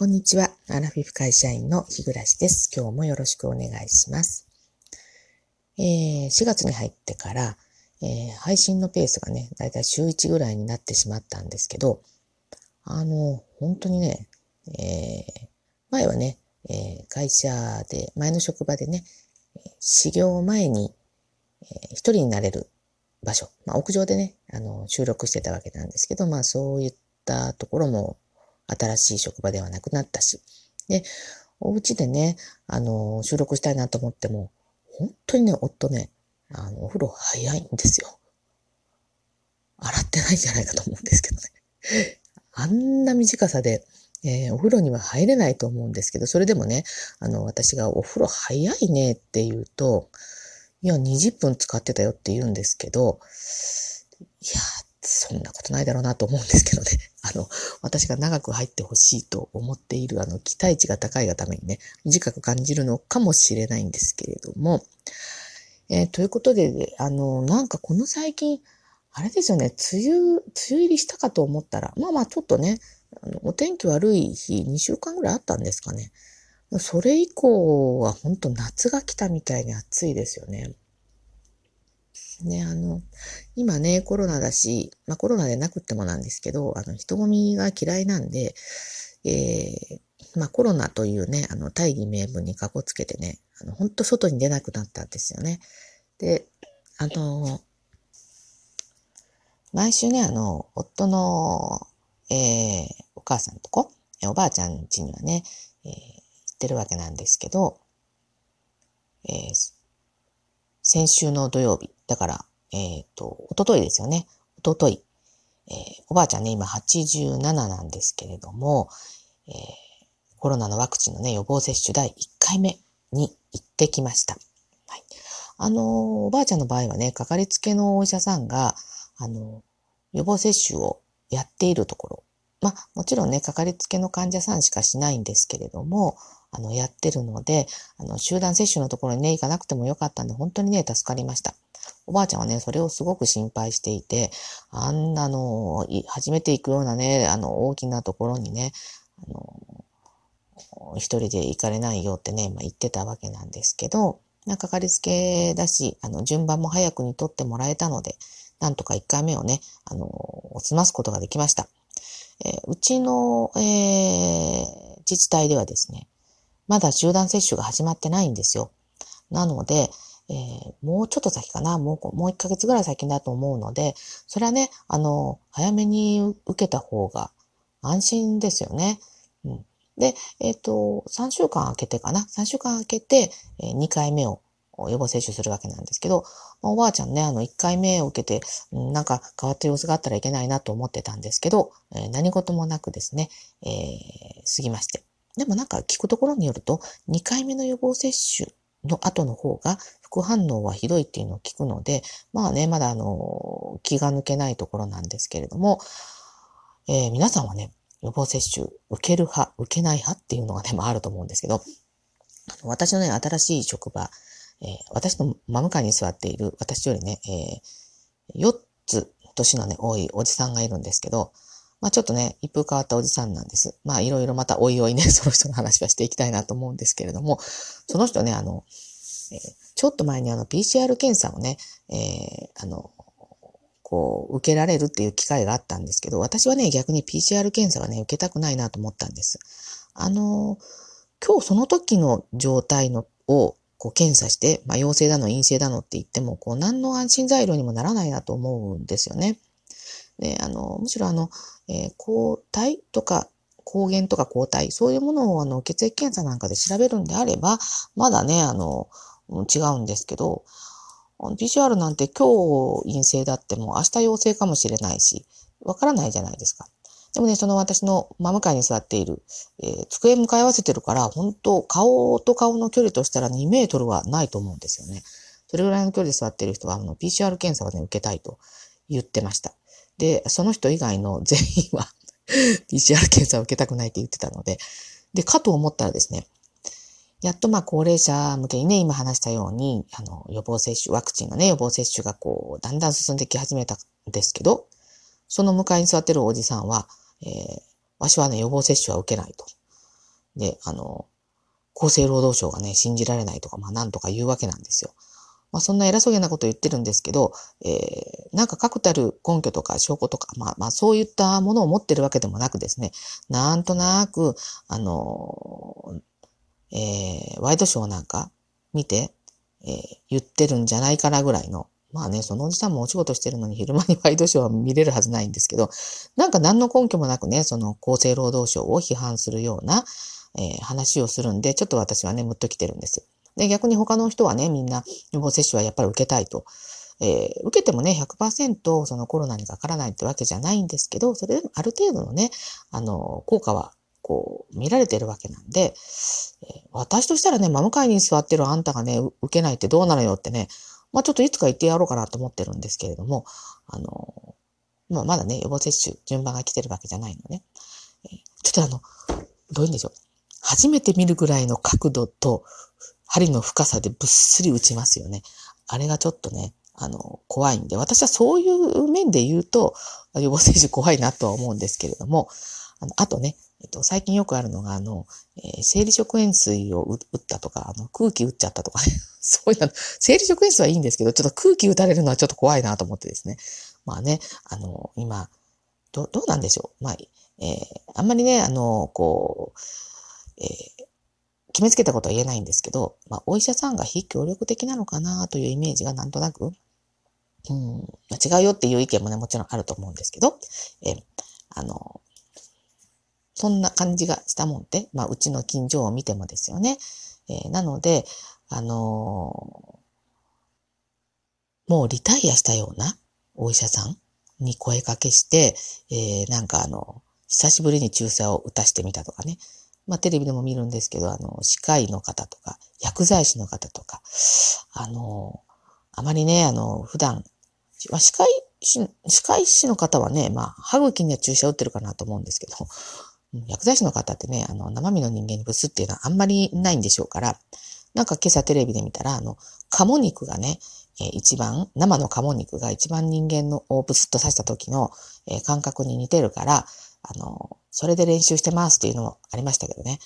こんにちは。アラフィフ会社員の日暮です。今日もよろしくお願いします。えー、4月に入ってから、えー、配信のペースがね、だいたい週1ぐらいになってしまったんですけど、あの、本当にね、えー、前はね、え会社で、前の職場でね、始業前に、え一人になれる場所、まあ、屋上でね、あの、収録してたわけなんですけど、まあそういったところも新しい職場ではなくなったし。で、お家でね、あの、収録したいなと思っても、本当にね、夫ね、あの、お風呂早いんですよ。洗ってないんじゃないかと思うんですけどね。あんな短さで、えー、お風呂には入れないと思うんですけど、それでもね、あの、私がお風呂早いねって言うと、いや、20分使ってたよって言うんですけど、いや、そんなことないだろうなと思うんですけどね。あの、私が長く入ってほしいと思っている、あの、期待値が高いがためにね、短く感じるのかもしれないんですけれども、えー、ということで、あの、なんかこの最近、あれですよね、梅雨、梅雨入りしたかと思ったら、まあまあちょっとね、あのお天気悪い日2週間ぐらいあったんですかね。それ以降は本当夏が来たみたいに暑いですよね。ね、あの、今ね、コロナだし、まあコロナでなくってもなんですけど、あの、人混みが嫌いなんで、えー、まあコロナというね、あの、大義名分にかこつけてね、あの、本当外に出なくなったんですよね。で、あの、毎週ね、あの、夫の、えー、お母さんとこ、おばあちゃん家にはね、えー、行ってるわけなんですけど、えー、先週の土曜日、だから、えっ、ー、と、おとといですよね。おととい。えー、おばあちゃんね、今87なんですけれども、えー、コロナのワクチンのね、予防接種第1回目に行ってきました。はい。あの、おばあちゃんの場合はね、かかりつけのお医者さんが、あの、予防接種をやっているところ。まあ、もちろんね、かかりつけの患者さんしかしないんですけれども、あの、やってるので、あの、集団接種のところにね、行かなくてもよかったんで、本当にね、助かりました。おばあちゃんはね、それをすごく心配していて、あんなの、初めて行くようなね、あの、大きなところにね、あの、一人で行かれないよってね、まあ、言ってたわけなんですけど、なかかりつけだし、あの、順番も早くに取ってもらえたので、なんとか1回目をね、あの、済ますことができました。えー、うちの、えー、自治体ではですね、まだ集団接種が始まってないんですよ。なので、えー、もうちょっと先かな、もう、もう1ヶ月ぐらい先だと思うので、それはね、あの、早めに受けた方が安心ですよね。うん、で、えっ、ー、と、3週間空けてかな、3週間空けて、えー、2回目を予防接種するわけなんですけど、おばあちゃんね、あの、1回目を受けて、なんか変わった様子があったらいけないなと思ってたんですけど、え、何事もなくですね、えー、過ぎまして。でもなんか聞くところによると、2回目の予防接種の後の方が副反応はひどいっていうのを聞くので、まあね、まだあの、気が抜けないところなんですけれども、えー、皆さんはね、予防接種受ける派、受けない派っていうのがね、まああると思うんですけど、あの私のね、新しい職場、えー、私の真向かいに座っている、私よりね、えー、4つ年のね、多いおじさんがいるんですけど、まあちょっとね、一風変わったおじさんなんです。まあいろいろまたおいおいね、その人の話はしていきたいなと思うんですけれども、その人ね、あの、えー、ちょっと前にあの PCR 検査をね、えー、あの、こう、受けられるっていう機会があったんですけど、私はね、逆に PCR 検査はね、受けたくないなと思ったんです。あの、今日その時の状態のをこう検査して、まあ、陽性だの陰性だのって言っても、こう何の安心材料にもならないなと思うんですよね。で、あの、むしろあの、えー、抗体とか抗原とか抗体、そういうものをあの血液検査なんかで調べるんであれば、まだね、あの、違うんですけど、PCR なんて今日陰性だっても明日陽性かもしれないし、わからないじゃないですか。でもね、その私の真向かいに座っている、えー、机向かい合わせてるから、本当顔と顔の距離としたら2メートルはないと思うんですよね。それぐらいの距離で座っている人は、あの、PCR 検査をね、受けたいと言ってました。で、その人以外の全員は PCR 検査を受けたくないって言ってたので、で、かと思ったらですね、やっとまあ高齢者向けにね、今話したように、あの、予防接種、ワクチンのね、予防接種がこう、だんだん進んでき始めたんですけど、その向かいに座ってるおじさんは、えー、わしはね、予防接種は受けないと。で、あの、厚生労働省がね、信じられないとか、まあなんとか言うわけなんですよ。まあそんな偉そうげなこと言ってるんですけど、えー、なんか確たる根拠とか証拠とか、まあまあそういったものを持ってるわけでもなくですね、なんとなく、あの、えー、ワイドショーなんか見て、えー、言ってるんじゃないかなぐらいの、まあね、そのおじさんもお仕事してるのに昼間に ワイドショーは見れるはずないんですけど、なんか何の根拠もなくね、その厚生労働省を批判するような、えー、話をするんで、ちょっと私はね、むっと来てるんです。で、逆に他の人はね、みんな予防接種はやっぱり受けたいと。えー、受けてもね、100%そのコロナにかからないってわけじゃないんですけど、それでもある程度のね、あの、効果は、こう、見られてるわけなんで、えー、私としたらね、真向かいに座ってるあんたがね、受けないってどうなのよってね、まあちょっといつか言ってやろうかなと思ってるんですけれども、あの、まあまだね、予防接種、順番が来てるわけじゃないのね。え、ちょっとあの、どういうんでしょう。初めて見るぐらいの角度と針の深さでぶっすり打ちますよね。あれがちょっとね、あの、怖いんで、私はそういう面で言うと、予防接種怖いなとは思うんですけれども、あのあとね、えっと、最近よくあるのが、あの、えー、生理食塩水を打ったとか、あの、空気打っちゃったとかね。そういうの、生理食塩水はいいんですけど、ちょっと空気打たれるのはちょっと怖いなと思ってですね。まあね、あの、今、ど、どうなんでしょう。まあ、えー、あんまりね、あの、こう、えー、決めつけたことは言えないんですけど、まあ、お医者さんが非協力的なのかなというイメージがなんとなく、うん、違うよっていう意見もね、もちろんあると思うんですけど、え、あの、そんな感じがしたもんで、まあ、うちの近所を見てもですよね。えー、なので、あのー、もうリタイアしたようなお医者さんに声かけして、えー、なんかあの、久しぶりに注射を打たしてみたとかね。まあテレビでも見るんですけど、あの、歯科医の方とか、薬剤師の方とか、あの、あまりね、あの、普段、まあ、歯科医師、歯科医師の方はね、まあ、歯茎には注射打ってるかなと思うんですけど、薬剤師の方ってね、あの、生身の人間にブスっていうのはあんまりないんでしょうから、なんか今朝テレビで見たら、あの、鴨肉がね、えー、一番、生の鴨肉が一番人間のをブスッと刺した時の、え、感覚に似てるから、あの、それで練習してますっていうのもありましたけどね。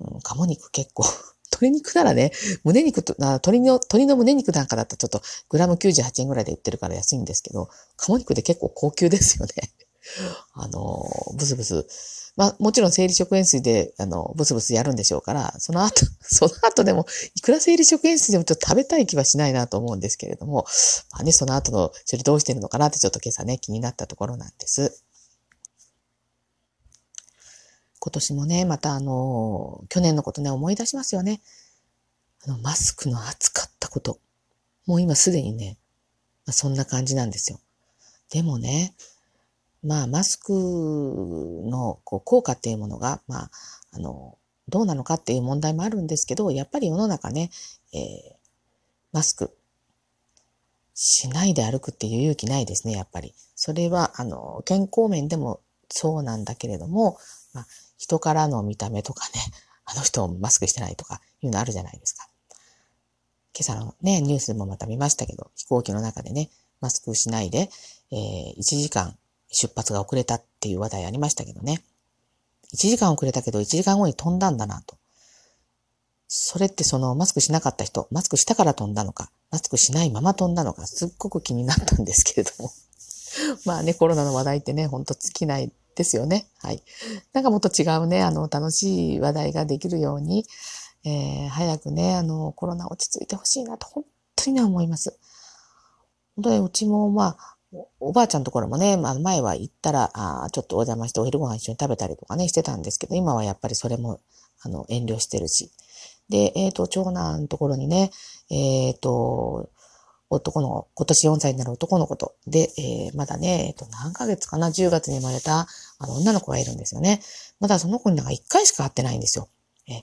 うん、鴨肉結構 鶏肉ならね、胸肉と、鶏の、鶏の胸肉なんかだったらちょっとグラム98円ぐらいで売ってるから安いんですけど、鴨肉で結構高級ですよね。あの、ブスブス。まあ、もちろん生理食塩水で、あの、ブスブスやるんでしょうから、その後、その後でも、いくら生理食塩水でもちょっと食べたい気はしないなと思うんですけれども、まあね、その後の処理どうしてるのかなってちょっと今朝ね、気になったところなんです。今年もね、またあの、去年のことね、思い出しますよね。あの、マスクの厚かったこと。もう今すでにね、まあ、そんな感じなんですよ。でもね、まあ、マスクのこう効果っていうものが、まあ、あの、どうなのかっていう問題もあるんですけど、やっぱり世の中ね、えー、マスクしないで歩くっていう勇気ないですね、やっぱり。それは、あの、健康面でもそうなんだけれども、まあ、人からの見た目とかね、あの人マスクしてないとかいうのあるじゃないですか。今朝のね、ニュースもまた見ましたけど、飛行機の中でね、マスクしないで、えー、1時間出発が遅れたっていう話題ありましたけどね。1時間遅れたけど1時間後に飛んだんだなと。それってそのマスクしなかった人、マスクしたから飛んだのか、マスクしないまま飛んだのか、すっごく気になったんですけれども。まあね、コロナの話題ってね、ほんと尽きないですよね。はい。なんかもっと違うね、あの、楽しい話題ができるように、えー、早くね、あの、コロナ落ち着いてほしいなと、本当にね、思います。本当にうちも、まあ、おばあちゃんのところもね、まあ、前は行ったら、あちょっとお邪魔してお昼ご飯一緒に食べたりとかね、してたんですけど、今はやっぱりそれも、あの、遠慮してるし。で、えっ、ー、と、長男のところにね、えっ、ー、と、男の、今年4歳になる男の子と、で、えー、まだね、えっ、と、何ヶ月かな、10月に生まれた、あの、女の子がいるんですよね。まだその子になんか1回しか会ってないんですよ。え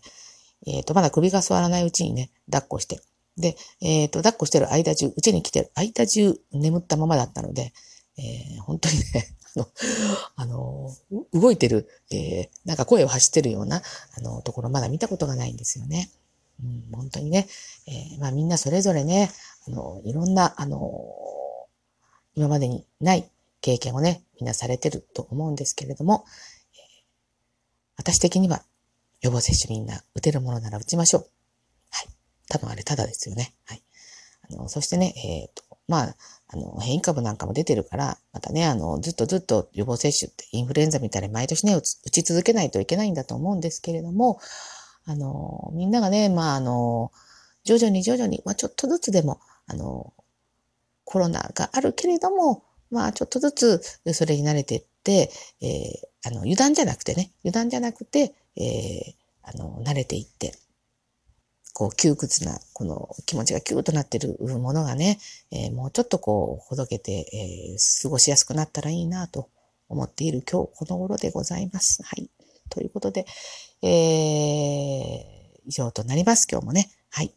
えー、と、まだ首が座らないうちにね、抱っこして。で、えっ、ー、と、抱っこしてる間中、うちに来てる間中眠ったままだったので、えー、本当にね、あの、あの、動いてる、えー、なんか声を発してるような、あの、ところまだ見たことがないんですよね。うん、本当にね、えー、まあみんなそれぞれね、あの、いろんな、あの、今までにない経験をね、みんなされてると思うんですけれども、私的には、予防接種みんな打てるものなら打ちましょう。はい。多分あれただですよね。はい。あの、そしてね、えっ、と、まあ、あの、変異株なんかも出てるから、またね、あの、ずっとずっと予防接種ってインフルエンザみたいに毎年ね、打ち続けないといけないんだと思うんですけれども、あの、みんながね、まあ、あの、徐々に徐々に、まあ、ちょっとずつでも、あの、コロナがあるけれども、まあ、ちょっとずつそれに慣れていって、えー、あの、油断じゃなくてね、油断じゃなくて、えー、あの、慣れていって、こう、窮屈な、この気持ちがキューとなってるものがね、えー、もうちょっとこう、ほどけて、えー、過ごしやすくなったらいいなと思っている今日この頃でございます。はい。ということで、えー、以上となります。今日もね。はい。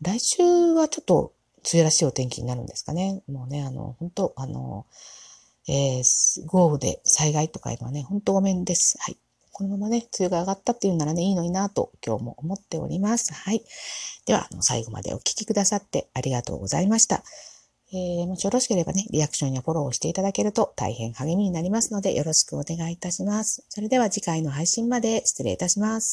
来週はちょっと梅雨らしいお天気になるんですかね。もうね、あの、本当あの、えー、豪雨で災害とかいうのはね、本当ごめんです。はい。このままね、梅雨が上がったっていうならね、いいのになと今日も思っております。はい。では、あの最後までお聞きくださってありがとうございました。えー、もしよろしければね、リアクションやフォローをしていただけると大変励みになりますので、よろしくお願いいたします。それでは次回の配信まで失礼いたします。